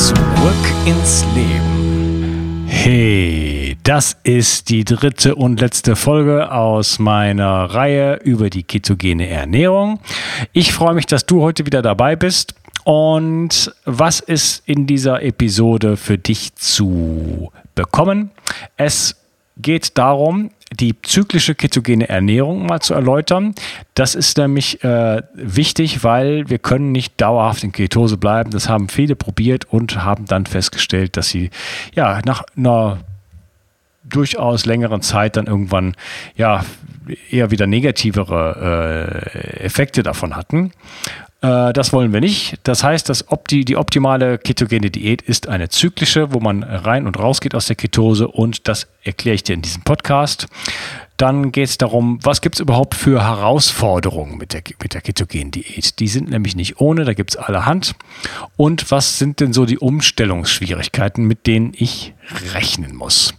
Zurück ins Leben. Hey, das ist die dritte und letzte Folge aus meiner Reihe über die ketogene Ernährung. Ich freue mich, dass du heute wieder dabei bist. Und was ist in dieser Episode für dich zu bekommen? Es geht darum, die zyklische ketogene Ernährung mal zu erläutern. Das ist nämlich äh, wichtig, weil wir können nicht dauerhaft in Ketose bleiben. Das haben viele probiert und haben dann festgestellt, dass sie ja nach einer durchaus längeren Zeit dann irgendwann ja eher wieder negativere äh, Effekte davon hatten. Äh, das wollen wir nicht. Das heißt, dass opti die optimale ketogene Diät ist eine zyklische, wo man rein und raus geht aus der Ketose und das erkläre ich dir in diesem Podcast. Dann geht es darum, was gibt es überhaupt für Herausforderungen mit der, mit der ketogenen Diät. Die sind nämlich nicht ohne, da gibt es allerhand. Und was sind denn so die Umstellungsschwierigkeiten, mit denen ich rechnen muss?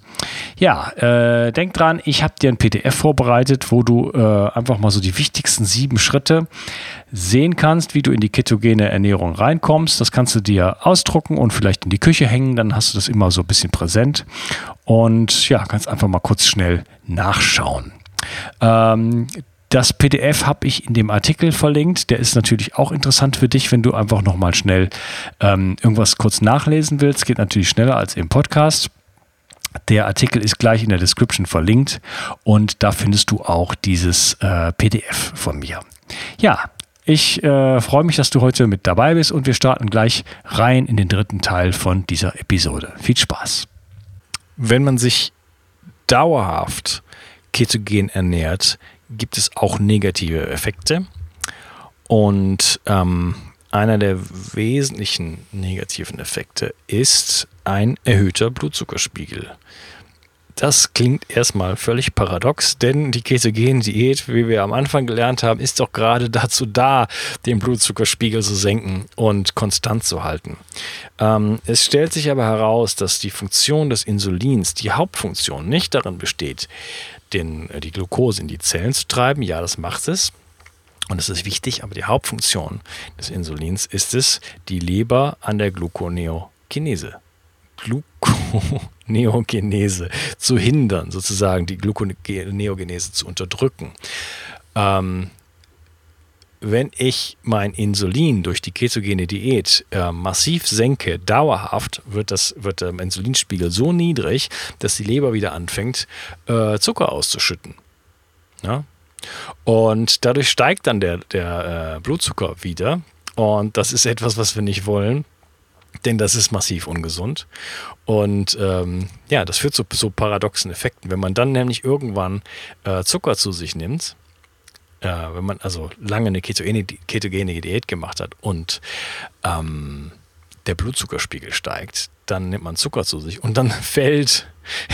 Ja, äh, denk dran, ich habe dir ein PDF vorbereitet, wo du äh, einfach mal so die wichtigsten sieben Schritte sehen kannst, wie du in die ketogene Ernährung reinkommst. Das kannst du dir ausdrucken und vielleicht in die Küche hängen, dann hast du das immer so ein bisschen präsent und ja, kannst einfach mal kurz schnell nachschauen. Ähm, das PDF habe ich in dem Artikel verlinkt. Der ist natürlich auch interessant für dich, wenn du einfach nochmal schnell ähm, irgendwas kurz nachlesen willst. Geht natürlich schneller als im Podcast. Der Artikel ist gleich in der Description verlinkt und da findest du auch dieses äh, PDF von mir. Ja, ich äh, freue mich, dass du heute mit dabei bist und wir starten gleich rein in den dritten Teil von dieser Episode. Viel Spaß. Wenn man sich dauerhaft ketogen ernährt, gibt es auch negative Effekte. Und ähm, einer der wesentlichen negativen Effekte ist ein erhöhter Blutzuckerspiegel. Das klingt erstmal völlig paradox, denn die ketogene Diät, wie wir am Anfang gelernt haben, ist doch gerade dazu da, den Blutzuckerspiegel zu senken und konstant zu halten. Ähm, es stellt sich aber heraus, dass die Funktion des Insulins, die Hauptfunktion, nicht darin besteht, den, äh, die Glucose in die Zellen zu treiben. Ja, das macht es. Und es ist wichtig, aber die Hauptfunktion des Insulins ist es, die Leber an der Gluconeogenese, Gluconeogenese zu hindern, sozusagen die Gluconeogenese zu unterdrücken. Ähm, wenn ich mein Insulin durch die ketogene Diät äh, massiv senke, dauerhaft, wird, das, wird der Insulinspiegel so niedrig, dass die Leber wieder anfängt, äh, Zucker auszuschütten. Ja? Und dadurch steigt dann der, der äh, Blutzucker wieder. Und das ist etwas, was wir nicht wollen, denn das ist massiv ungesund. Und ähm, ja, das führt zu so paradoxen Effekten. Wenn man dann nämlich irgendwann äh, Zucker zu sich nimmt, äh, wenn man also lange eine ketogene, ketogene Diät gemacht hat und ähm, der Blutzuckerspiegel steigt, dann nimmt man Zucker zu sich und dann fällt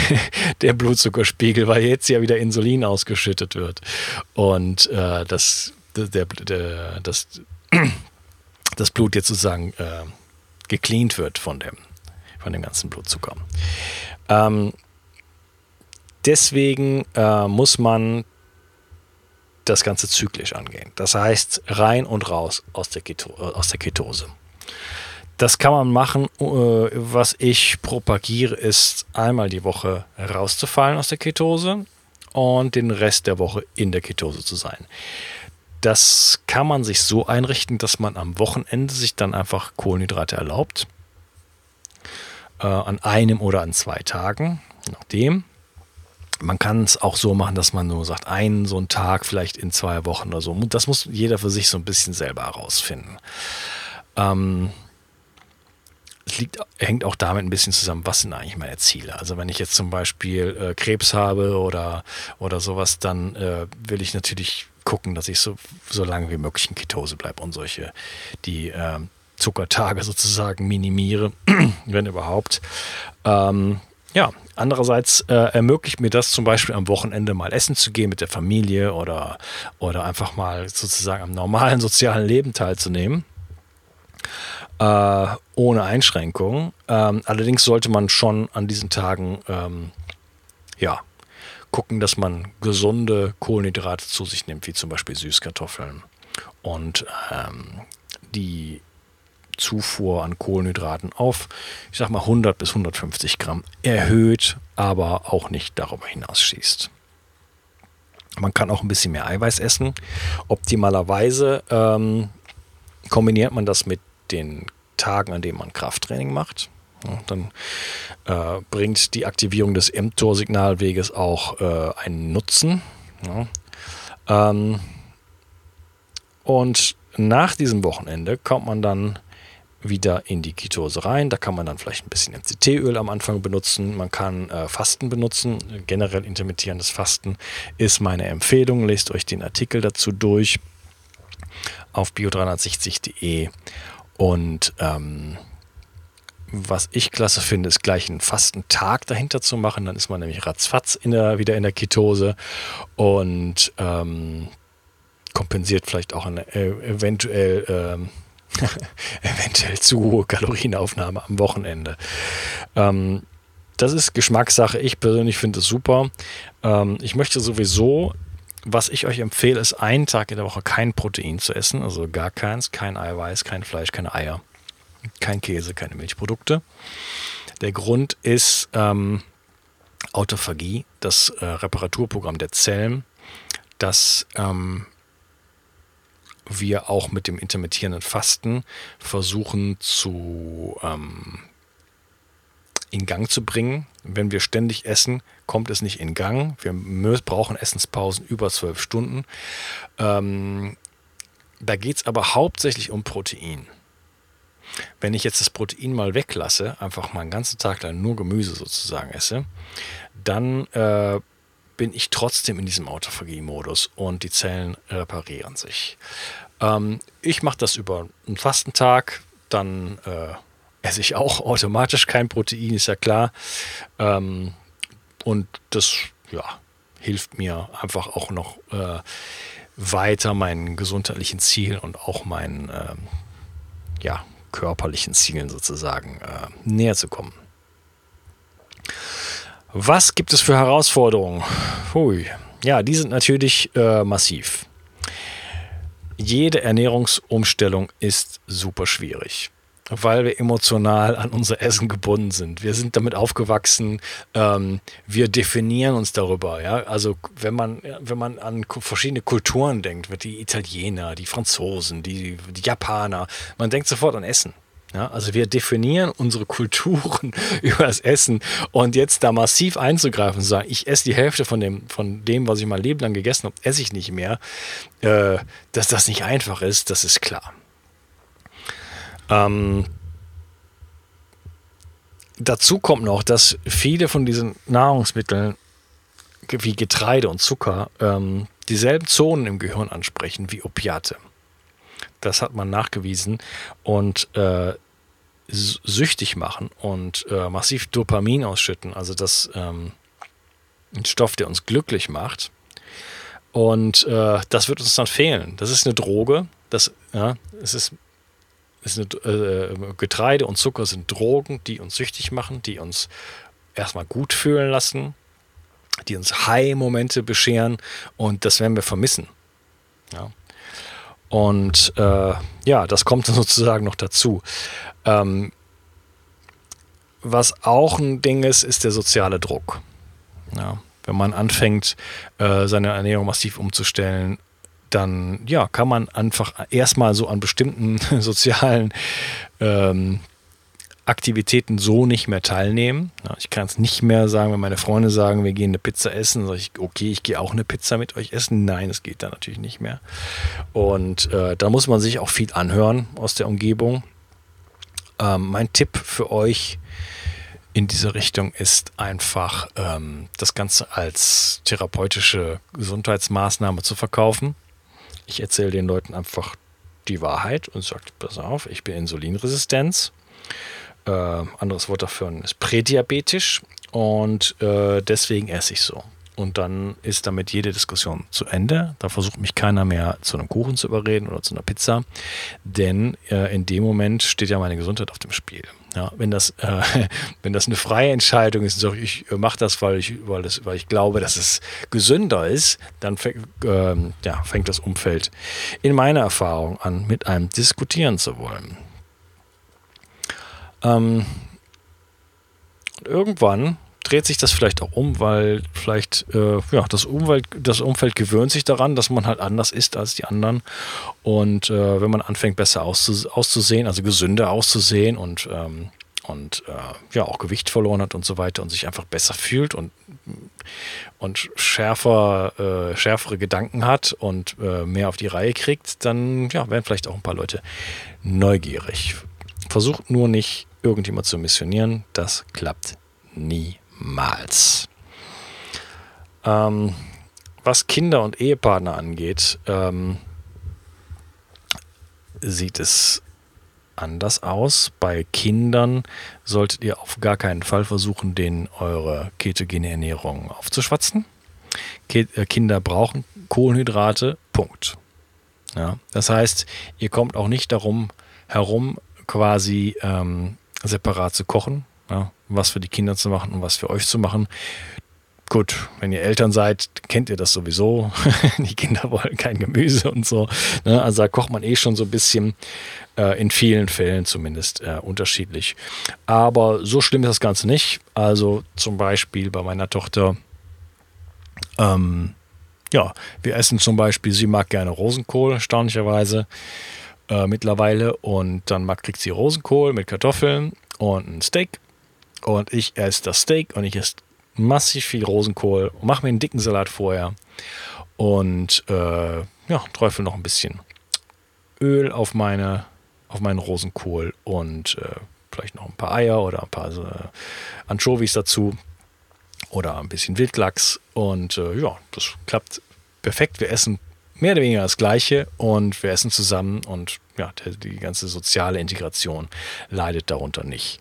der Blutzuckerspiegel, weil jetzt ja wieder Insulin ausgeschüttet wird. Und äh, das, der, der, das, das Blut jetzt sozusagen äh, gecleant wird von dem, von dem ganzen Blutzucker. Ähm, deswegen äh, muss man das Ganze zyklisch angehen. Das heißt, rein und raus aus der, Keto, aus der Ketose. Das kann man machen. Äh, was ich propagiere, ist einmal die Woche rauszufallen aus der Ketose und den Rest der Woche in der Ketose zu sein. Das kann man sich so einrichten, dass man am Wochenende sich dann einfach Kohlenhydrate erlaubt. Äh, an einem oder an zwei Tagen, nachdem. Man kann es auch so machen, dass man nur sagt, einen so einen Tag vielleicht in zwei Wochen oder so. Das muss jeder für sich so ein bisschen selber herausfinden. Ähm, es liegt, hängt auch damit ein bisschen zusammen, was sind eigentlich meine Ziele. Also wenn ich jetzt zum Beispiel äh, Krebs habe oder, oder sowas, dann äh, will ich natürlich gucken, dass ich so, so lange wie möglich in Ketose bleibe und solche, die, äh, Zuckertage sozusagen minimiere, wenn überhaupt. Ähm, ja, andererseits äh, ermöglicht mir das zum Beispiel am Wochenende mal essen zu gehen mit der Familie oder, oder einfach mal sozusagen am normalen sozialen Leben teilzunehmen. Äh, ohne Einschränkung. Ähm, allerdings sollte man schon an diesen Tagen ähm, ja, gucken, dass man gesunde Kohlenhydrate zu sich nimmt, wie zum Beispiel Süßkartoffeln. Und ähm, die Zufuhr an Kohlenhydraten auf, ich sag mal 100 bis 150 Gramm erhöht, aber auch nicht darüber hinaus schießt. Man kann auch ein bisschen mehr Eiweiß essen. Optimalerweise ähm, kombiniert man das mit den Tagen, an denen man Krafttraining macht. Dann äh, bringt die Aktivierung des mTOR-Signalweges auch äh, einen Nutzen. Ja. Ähm, und nach diesem Wochenende kommt man dann wieder in die Ketose rein. Da kann man dann vielleicht ein bisschen MCT-Öl am Anfang benutzen. Man kann äh, Fasten benutzen. Generell intermittierendes Fasten ist meine Empfehlung. Lest euch den Artikel dazu durch auf bio360.de. Und ähm, was ich klasse finde, ist gleich einen Fastentag dahinter zu machen. Dann ist man nämlich ratzfatz in der, wieder in der Ketose und ähm, kompensiert vielleicht auch eine äh, eventuell ähm, eventuell zu hohe Kalorienaufnahme am Wochenende. Ähm, das ist Geschmackssache. Ich persönlich finde es super. Ähm, ich möchte sowieso, was ich euch empfehle, ist einen Tag in der Woche kein Protein zu essen, also gar keins, kein Eiweiß, kein Fleisch, keine Eier, kein Käse, keine Milchprodukte. Der Grund ist ähm, Autophagie, das äh, Reparaturprogramm der Zellen, das ähm, wir auch mit dem intermittierenden Fasten versuchen zu ähm, in Gang zu bringen. Wenn wir ständig essen, kommt es nicht in Gang. Wir brauchen Essenspausen über zwölf Stunden. Ähm, da geht es aber hauptsächlich um Protein. Wenn ich jetzt das Protein mal weglasse, einfach mal einen ganzen Tag lang nur Gemüse sozusagen esse, dann äh, bin ich trotzdem in diesem Autophagie-Modus und die Zellen reparieren sich. Ähm, ich mache das über einen Fastentag, dann äh, esse ich auch automatisch kein Protein, ist ja klar. Ähm, und das ja, hilft mir einfach auch noch äh, weiter meinen gesundheitlichen Zielen und auch meinen äh, ja, körperlichen Zielen sozusagen äh, näher zu kommen. Was gibt es für Herausforderungen? Hui. Ja, die sind natürlich äh, massiv. Jede Ernährungsumstellung ist super schwierig, weil wir emotional an unser Essen gebunden sind. Wir sind damit aufgewachsen, ähm, wir definieren uns darüber. Ja? Also wenn man, wenn man an verschiedene Kulturen denkt, die Italiener, die Franzosen, die, die Japaner, man denkt sofort an Essen. Ja, also wir definieren unsere Kulturen über das Essen und jetzt da massiv einzugreifen und sagen, ich esse die Hälfte von dem, von dem, was ich mein Leben lang gegessen habe, esse ich nicht mehr, äh, dass das nicht einfach ist, das ist klar. Ähm, dazu kommt noch, dass viele von diesen Nahrungsmitteln wie Getreide und Zucker ähm, dieselben Zonen im Gehirn ansprechen wie Opiate. Das hat man nachgewiesen und äh, süchtig machen und äh, massiv Dopamin ausschütten. Also das ähm, ein Stoff, der uns glücklich macht. Und äh, das wird uns dann fehlen. Das ist eine Droge. Das, ja, es ist, eine, äh, Getreide und Zucker sind Drogen, die uns süchtig machen, die uns erstmal gut fühlen lassen, die uns High-Momente bescheren und das werden wir vermissen. Ja. Und äh, ja, das kommt sozusagen noch dazu. Ähm, was auch ein Ding ist, ist der soziale Druck. Ja, wenn man anfängt, äh, seine Ernährung massiv umzustellen, dann ja, kann man einfach erstmal so an bestimmten sozialen ähm, Aktivitäten so nicht mehr teilnehmen. Ich kann es nicht mehr sagen, wenn meine Freunde sagen, wir gehen eine Pizza essen, sage ich, okay, ich gehe auch eine Pizza mit euch essen. Nein, es geht da natürlich nicht mehr. Und äh, da muss man sich auch viel anhören aus der Umgebung. Ähm, mein Tipp für euch in diese Richtung ist einfach, ähm, das Ganze als therapeutische Gesundheitsmaßnahme zu verkaufen. Ich erzähle den Leuten einfach die Wahrheit und sagt, pass auf, ich bin Insulinresistenz. Äh, anderes Wort dafür ist prädiabetisch und äh, deswegen esse ich so. Und dann ist damit jede Diskussion zu Ende. Da versucht mich keiner mehr zu einem Kuchen zu überreden oder zu einer Pizza. Denn äh, in dem Moment steht ja meine Gesundheit auf dem Spiel. Ja, wenn, das, äh, wenn das eine freie Entscheidung ist, so, ich äh, mache das weil, ich, weil, das, weil ich glaube, dass es gesünder ist, dann äh, ja, fängt das Umfeld in meiner Erfahrung an, mit einem diskutieren zu wollen. Ähm, irgendwann dreht sich das vielleicht auch um, weil vielleicht äh, ja, das, Umwelt, das Umfeld gewöhnt sich daran, dass man halt anders ist als die anderen. Und äh, wenn man anfängt, besser auszus auszusehen, also gesünder auszusehen und, ähm, und äh, ja, auch Gewicht verloren hat und so weiter und sich einfach besser fühlt und, und schärfer, äh, schärfere Gedanken hat und äh, mehr auf die Reihe kriegt, dann ja, werden vielleicht auch ein paar Leute neugierig. Versucht nur nicht, irgendjemand zu missionieren. Das klappt nie niemals. Ähm, was Kinder und Ehepartner angeht, ähm, sieht es anders aus. Bei Kindern solltet ihr auf gar keinen Fall versuchen, denen eure ketogene Ernährung aufzuschwatzen. Ki äh, Kinder brauchen Kohlenhydrate, Punkt. Ja, das heißt, ihr kommt auch nicht darum herum, quasi ähm, separat zu kochen. Ja, was für die Kinder zu machen und was für euch zu machen. Gut, wenn ihr Eltern seid, kennt ihr das sowieso. die Kinder wollen kein Gemüse und so. Ne? Also da kocht man eh schon so ein bisschen, äh, in vielen Fällen zumindest, äh, unterschiedlich. Aber so schlimm ist das Ganze nicht. Also zum Beispiel bei meiner Tochter, ähm, ja, wir essen zum Beispiel, sie mag gerne Rosenkohl, erstaunlicherweise äh, mittlerweile. Und dann mag, kriegt sie Rosenkohl mit Kartoffeln und ein Steak und ich esse das Steak und ich esse massiv viel Rosenkohl mache mir einen dicken Salat vorher und äh, ja, träufel noch ein bisschen Öl auf meine auf meinen Rosenkohl und äh, vielleicht noch ein paar Eier oder ein paar äh, Anchovies dazu oder ein bisschen Wildlachs und äh, ja, das klappt perfekt. Wir essen mehr oder weniger das Gleiche und wir essen zusammen und ja, die ganze soziale Integration leidet darunter nicht.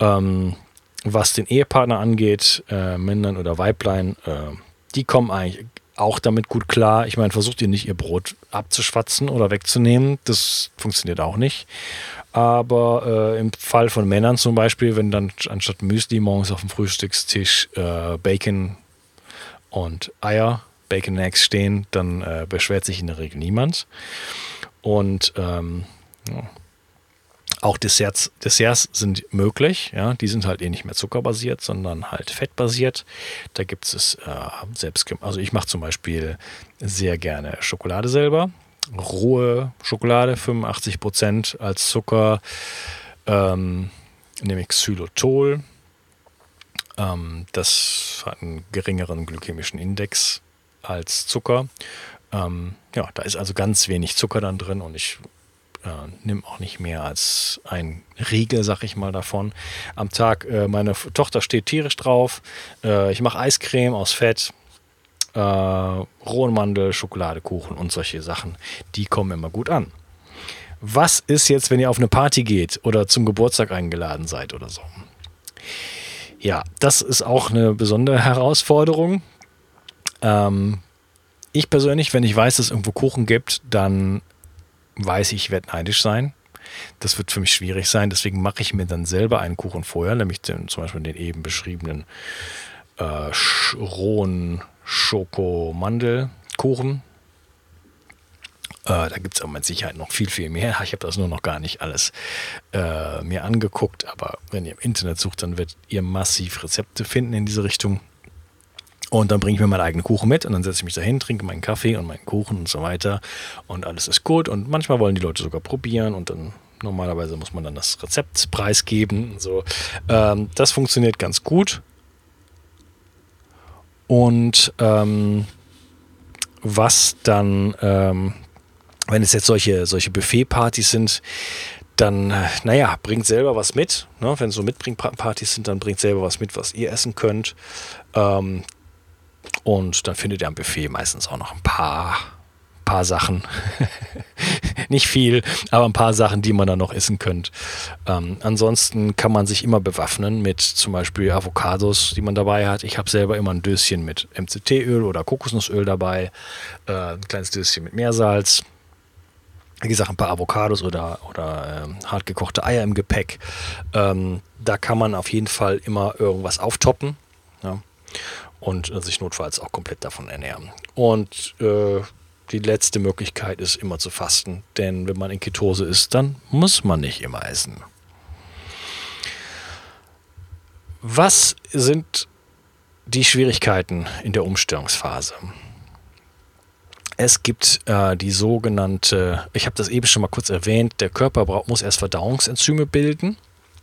Ähm, was den Ehepartner angeht, äh, Männern oder Weiblein, äh, die kommen eigentlich auch damit gut klar. Ich meine, versucht ihr nicht ihr Brot abzuschwatzen oder wegzunehmen. Das funktioniert auch nicht. Aber äh, im Fall von Männern zum Beispiel, wenn dann anstatt Müsli morgens auf dem Frühstückstisch äh, Bacon und Eier, Bacon Eggs stehen, dann äh, beschwert sich in der Regel niemand. Und ähm, auch Desserts, Desserts sind möglich, ja, die sind halt eh nicht mehr zuckerbasiert, sondern halt fettbasiert. Da gibt es äh, selbst, also ich mache zum Beispiel sehr gerne Schokolade selber, rohe Schokolade, 85 Prozent als Zucker, ähm, nämlich Xylotol. Ähm, das hat einen geringeren glykämischen Index als Zucker. Ähm, ja, da ist also ganz wenig Zucker dann drin und ich äh, nimm auch nicht mehr als ein Riegel, sag ich mal, davon am Tag. Äh, meine Tochter steht tierisch drauf. Äh, ich mache Eiscreme aus Fett, äh, rohen Mandel, Schokoladekuchen und solche Sachen. Die kommen immer gut an. Was ist jetzt, wenn ihr auf eine Party geht oder zum Geburtstag eingeladen seid oder so? Ja, das ist auch eine besondere Herausforderung. Ähm, ich persönlich, wenn ich weiß, dass es irgendwo Kuchen gibt, dann weiß ich, ich werde neidisch sein. Das wird für mich schwierig sein. Deswegen mache ich mir dann selber einen Kuchen vorher, nämlich den, zum Beispiel den eben beschriebenen äh, sch rohen Schokomandelkuchen. Äh, da gibt es aber mit Sicherheit noch viel, viel mehr. Ich habe das nur noch gar nicht alles äh, mir angeguckt. Aber wenn ihr im Internet sucht, dann werdet ihr massiv Rezepte finden in diese Richtung. Und dann bringe ich mir meinen eigenen Kuchen mit und dann setze ich mich dahin, trinke meinen Kaffee und meinen Kuchen und so weiter. Und alles ist gut. Und manchmal wollen die Leute sogar probieren und dann normalerweise muss man dann das Rezept preisgeben. So. Ähm, das funktioniert ganz gut. Und ähm, was dann, ähm, wenn es jetzt solche, solche Buffet-Partys sind, dann, naja, bringt selber was mit. Ne? Wenn so Mitbringpartys sind, dann bringt selber was mit, was ihr essen könnt. Ähm, und dann findet ihr am Buffet meistens auch noch ein paar, paar Sachen. Nicht viel, aber ein paar Sachen, die man dann noch essen könnte. Ähm, ansonsten kann man sich immer bewaffnen mit zum Beispiel Avocados, die man dabei hat. Ich habe selber immer ein Döschen mit MCT-Öl oder Kokosnussöl dabei, äh, ein kleines Döschen mit Meersalz. Wie gesagt, ein paar Avocados oder, oder ähm, hartgekochte Eier im Gepäck. Ähm, da kann man auf jeden Fall immer irgendwas auftoppen. Ja und sich notfalls auch komplett davon ernähren. Und äh, die letzte Möglichkeit ist immer zu fasten, denn wenn man in Ketose ist, dann muss man nicht immer essen. Was sind die Schwierigkeiten in der Umstellungsphase? Es gibt äh, die sogenannte, ich habe das eben schon mal kurz erwähnt, der Körper braucht, muss erst Verdauungsenzyme bilden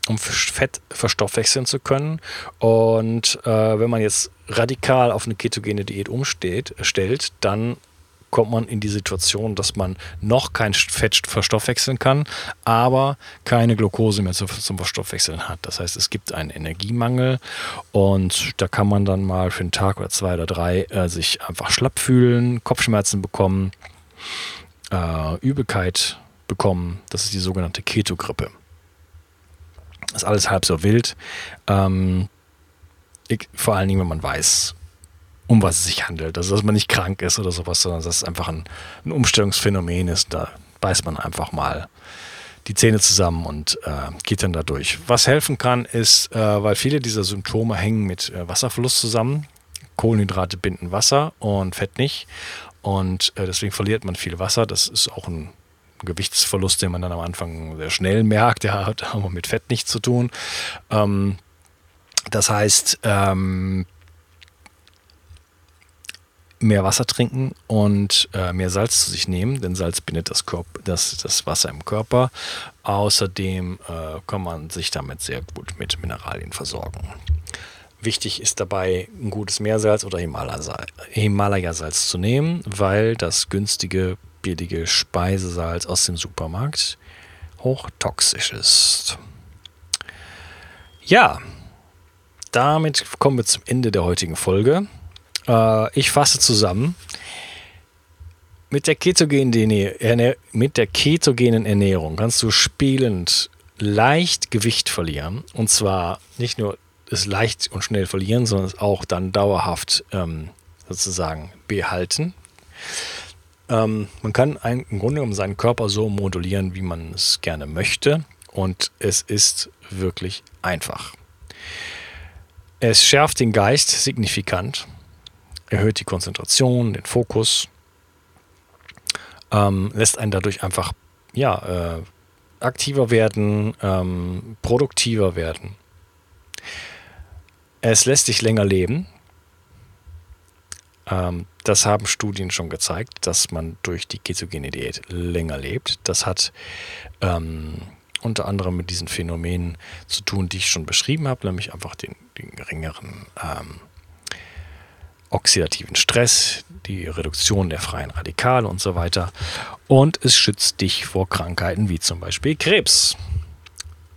um Fett verstoffwechseln zu können. Und äh, wenn man jetzt radikal auf eine ketogene Diät umstellt, stellt, dann kommt man in die Situation, dass man noch kein Fett verstoffwechseln kann, aber keine Glucose mehr zum Verstoffwechseln hat. Das heißt, es gibt einen Energiemangel und da kann man dann mal für einen Tag oder zwei oder drei äh, sich einfach schlapp fühlen, Kopfschmerzen bekommen, äh, Übelkeit bekommen. Das ist die sogenannte Ketogrippe. Ist alles halb so wild. Ähm, ich, vor allen Dingen, wenn man weiß, um was es sich handelt. Also, dass man nicht krank ist oder sowas, sondern dass es einfach ein, ein Umstellungsphänomen ist. Da beißt man einfach mal die Zähne zusammen und äh, geht dann da durch. Was helfen kann, ist, äh, weil viele dieser Symptome hängen mit äh, Wasserverlust zusammen. Kohlenhydrate binden Wasser und Fett nicht. Und äh, deswegen verliert man viel Wasser. Das ist auch ein Gewichtsverlust, den man dann am Anfang sehr schnell merkt, der hat aber mit Fett nichts zu tun. Ähm, das heißt, ähm, mehr Wasser trinken und äh, mehr Salz zu sich nehmen, denn Salz bindet das, Körper, das, das Wasser im Körper. Außerdem äh, kann man sich damit sehr gut mit Mineralien versorgen. Wichtig ist dabei, ein gutes Meersalz oder Himalaya-Salz zu nehmen, weil das günstige billige Speisesalz aus dem Supermarkt hochtoxisch ist. Ja, damit kommen wir zum Ende der heutigen Folge. Äh, ich fasse zusammen. Mit der, ketogenen mit der ketogenen Ernährung kannst du spielend leicht Gewicht verlieren. Und zwar nicht nur es leicht und schnell verlieren, sondern es auch dann dauerhaft ähm, sozusagen behalten. Ähm, man kann ein, im Grunde genommen seinen Körper so modulieren, wie man es gerne möchte. Und es ist wirklich einfach. Es schärft den Geist signifikant, erhöht die Konzentration, den Fokus, ähm, lässt einen dadurch einfach ja, äh, aktiver werden, ähm, produktiver werden. Es lässt dich länger leben, ähm, das haben Studien schon gezeigt, dass man durch die ketogene Diät länger lebt. Das hat ähm, unter anderem mit diesen Phänomenen zu tun, die ich schon beschrieben habe, nämlich einfach den, den geringeren ähm, oxidativen Stress, die Reduktion der freien Radikale und so weiter. Und es schützt dich vor Krankheiten wie zum Beispiel Krebs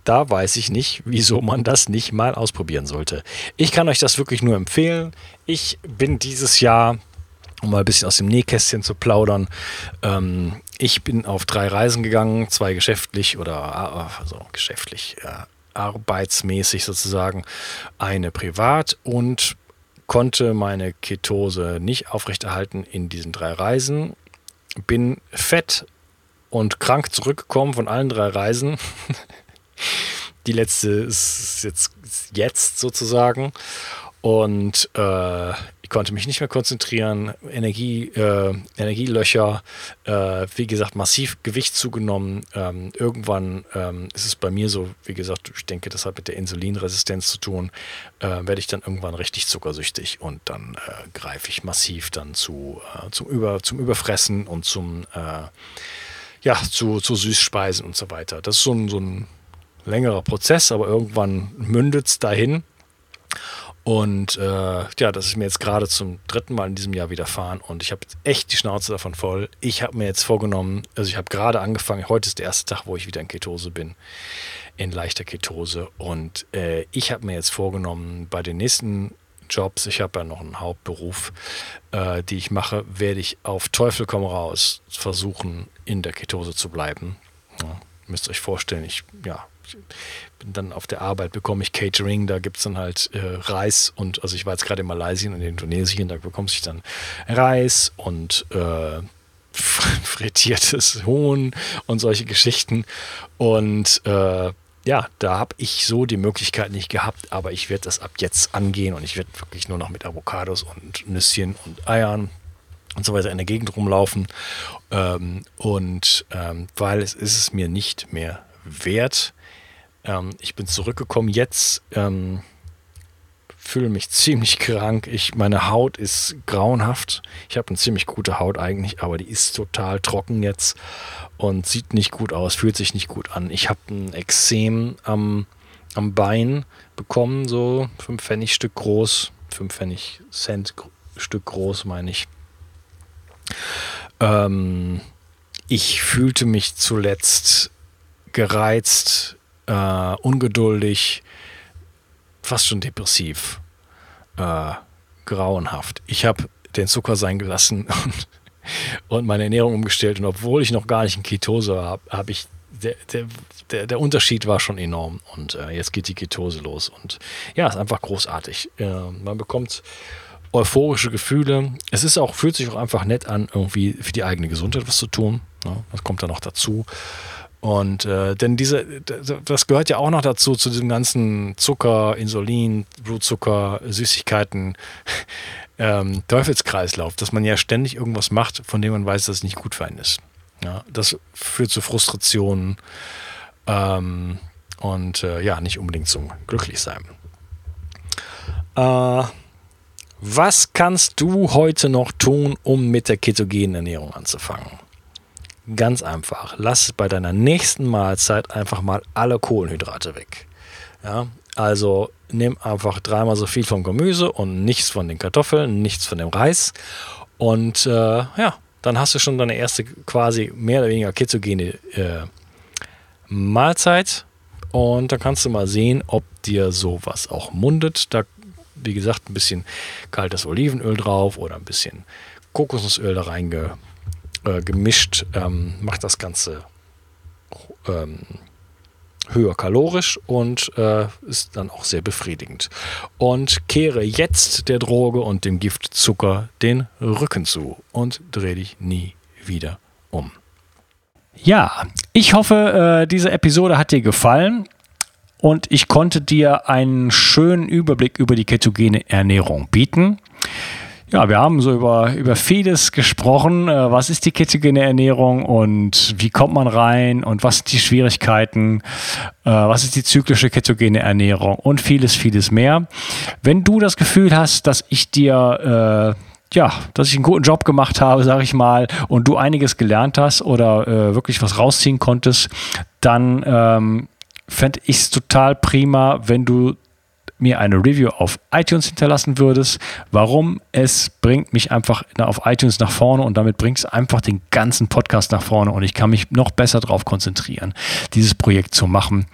da weiß ich nicht, wieso man das nicht mal ausprobieren sollte. Ich kann euch das wirklich nur empfehlen. Ich bin dieses Jahr, um mal ein bisschen aus dem Nähkästchen zu plaudern, ähm, ich bin auf drei Reisen gegangen, zwei geschäftlich oder also geschäftlich, äh, arbeitsmäßig sozusagen, eine privat und konnte meine Ketose nicht aufrechterhalten in diesen drei Reisen. Bin fett und krank zurückgekommen von allen drei Reisen. Die letzte ist jetzt, jetzt sozusagen. Und äh, ich konnte mich nicht mehr konzentrieren. Energie, äh, Energielöcher, äh, wie gesagt, massiv Gewicht zugenommen. Ähm, irgendwann ähm, ist es bei mir so, wie gesagt, ich denke, das hat mit der Insulinresistenz zu tun, äh, werde ich dann irgendwann richtig zuckersüchtig und dann äh, greife ich massiv dann zu, äh, zum, Über, zum Überfressen und zum, ja, zu, zu Süßspeisen und so weiter. Das ist so ein, so ein längerer Prozess, aber irgendwann mündet es dahin. Und äh, ja, das ist mir jetzt gerade zum dritten Mal in diesem Jahr widerfahren und ich habe echt die Schnauze davon voll. Ich habe mir jetzt vorgenommen, also ich habe gerade angefangen, heute ist der erste Tag, wo ich wieder in Ketose bin, in leichter Ketose. Und äh, ich habe mir jetzt vorgenommen, bei den nächsten Jobs, ich habe ja noch einen Hauptberuf, äh, die ich mache, werde ich auf Teufel komm raus versuchen, in der Ketose zu bleiben. Ja, müsst euch vorstellen, ich, ja, ich bin dann auf der Arbeit, bekomme ich Catering, da gibt es dann halt äh, Reis und, also ich war jetzt gerade in Malaysia und in Indonesien, da bekommst du dann Reis und äh, frittiertes Huhn und solche Geschichten. Und äh, ja, da habe ich so die Möglichkeit nicht gehabt, aber ich werde das ab jetzt angehen und ich werde wirklich nur noch mit Avocados und Nüsschen und Eiern und so weiter in der Gegend rumlaufen. Ähm, und ähm, weil es ist es mir nicht mehr wert. Ähm, ich bin zurückgekommen jetzt. Ähm, fühle mich ziemlich krank. Ich, meine Haut ist grauenhaft. Ich habe eine ziemlich gute Haut eigentlich, aber die ist total trocken jetzt und sieht nicht gut aus, fühlt sich nicht gut an. Ich habe ein Exem am, am Bein bekommen, so 5 Pfennig Stück groß, 5 Pfennig Cent Stück groß, meine ich. Ähm, ich fühlte mich zuletzt gereizt, äh, ungeduldig, fast schon depressiv, äh, grauenhaft. Ich habe den Zucker sein gelassen und, und, meine Ernährung umgestellt. Und obwohl ich noch gar nicht in Ketose war, habe ich der, der, der, Unterschied war schon enorm. Und äh, jetzt geht die Ketose los. Und ja, ist einfach großartig. Äh, man bekommt euphorische Gefühle. Es ist auch, fühlt sich auch einfach nett an, irgendwie für die eigene Gesundheit was zu tun. Ja, das kommt dann noch dazu. Und äh, denn diese, das gehört ja auch noch dazu, zu diesem ganzen Zucker, Insulin, Blutzucker, Süßigkeiten, ähm, Teufelskreislauf, dass man ja ständig irgendwas macht, von dem man weiß, dass es nicht gut für einen ist. Ja, das führt zu Frustrationen ähm, und äh, ja, nicht unbedingt zum Glücklichsein. Äh, was kannst du heute noch tun, um mit der ketogenen Ernährung anzufangen? Ganz einfach. Lass bei deiner nächsten Mahlzeit einfach mal alle Kohlenhydrate weg. Ja, also nimm einfach dreimal so viel vom Gemüse und nichts von den Kartoffeln, nichts von dem Reis. Und äh, ja, dann hast du schon deine erste quasi mehr oder weniger ketogene äh, Mahlzeit. Und dann kannst du mal sehen, ob dir sowas auch mundet. Da, wie gesagt, ein bisschen kaltes Olivenöl drauf oder ein bisschen Kokosnussöl da reinge äh, ähm, macht das Ganze ähm, höher kalorisch und äh, ist dann auch sehr befriedigend. Und kehre jetzt der Droge und dem Gift Zucker den Rücken zu und dreh dich nie wieder um. Ja, ich hoffe, äh, diese Episode hat dir gefallen und ich konnte dir einen schönen Überblick über die ketogene Ernährung bieten. Ja, wir haben so über, über vieles gesprochen. Äh, was ist die ketogene Ernährung und wie kommt man rein und was sind die Schwierigkeiten? Äh, was ist die zyklische ketogene Ernährung und vieles, vieles mehr. Wenn du das Gefühl hast, dass ich dir äh, ja, dass ich einen guten Job gemacht habe, sage ich mal, und du einiges gelernt hast oder äh, wirklich was rausziehen konntest, dann ähm, fände ich es total prima, wenn du mir eine Review auf iTunes hinterlassen würdest. Warum? Es bringt mich einfach auf iTunes nach vorne und damit bringt es einfach den ganzen Podcast nach vorne und ich kann mich noch besser darauf konzentrieren, dieses Projekt zu machen.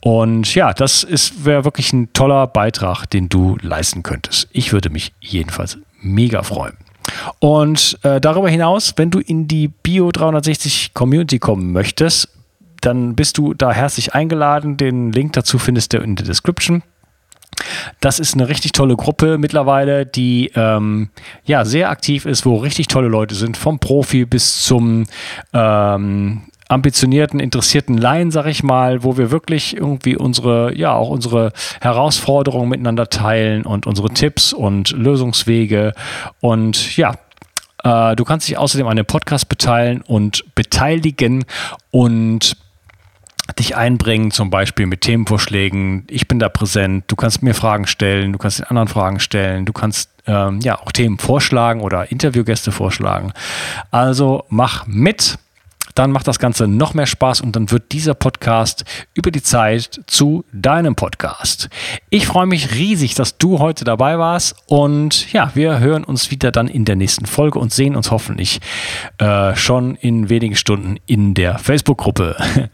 Und ja, das wäre wirklich ein toller Beitrag, den du leisten könntest. Ich würde mich jedenfalls mega freuen. Und äh, darüber hinaus, wenn du in die Bio 360 Community kommen möchtest, dann bist du da herzlich eingeladen. Den Link dazu findest du in der Description. Das ist eine richtig tolle Gruppe mittlerweile, die ähm, ja sehr aktiv ist, wo richtig tolle Leute sind, vom Profi bis zum ähm, ambitionierten, interessierten Laien, sag ich mal, wo wir wirklich irgendwie unsere, ja, auch unsere Herausforderungen miteinander teilen und unsere Tipps und Lösungswege. Und ja, äh, du kannst dich außerdem an dem Podcast beteiligen und beteiligen und dich einbringen, zum Beispiel mit Themenvorschlägen. Ich bin da präsent. Du kannst mir Fragen stellen, du kannst den anderen Fragen stellen, du kannst ähm, ja auch Themen vorschlagen oder Interviewgäste vorschlagen. Also mach mit dann macht das Ganze noch mehr Spaß und dann wird dieser Podcast über die Zeit zu deinem Podcast. Ich freue mich riesig, dass du heute dabei warst und ja, wir hören uns wieder dann in der nächsten Folge und sehen uns hoffentlich äh, schon in wenigen Stunden in der Facebook-Gruppe.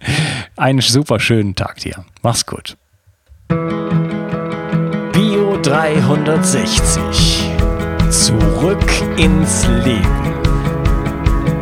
Einen super schönen Tag dir. Mach's gut. 360. Zurück ins Leben.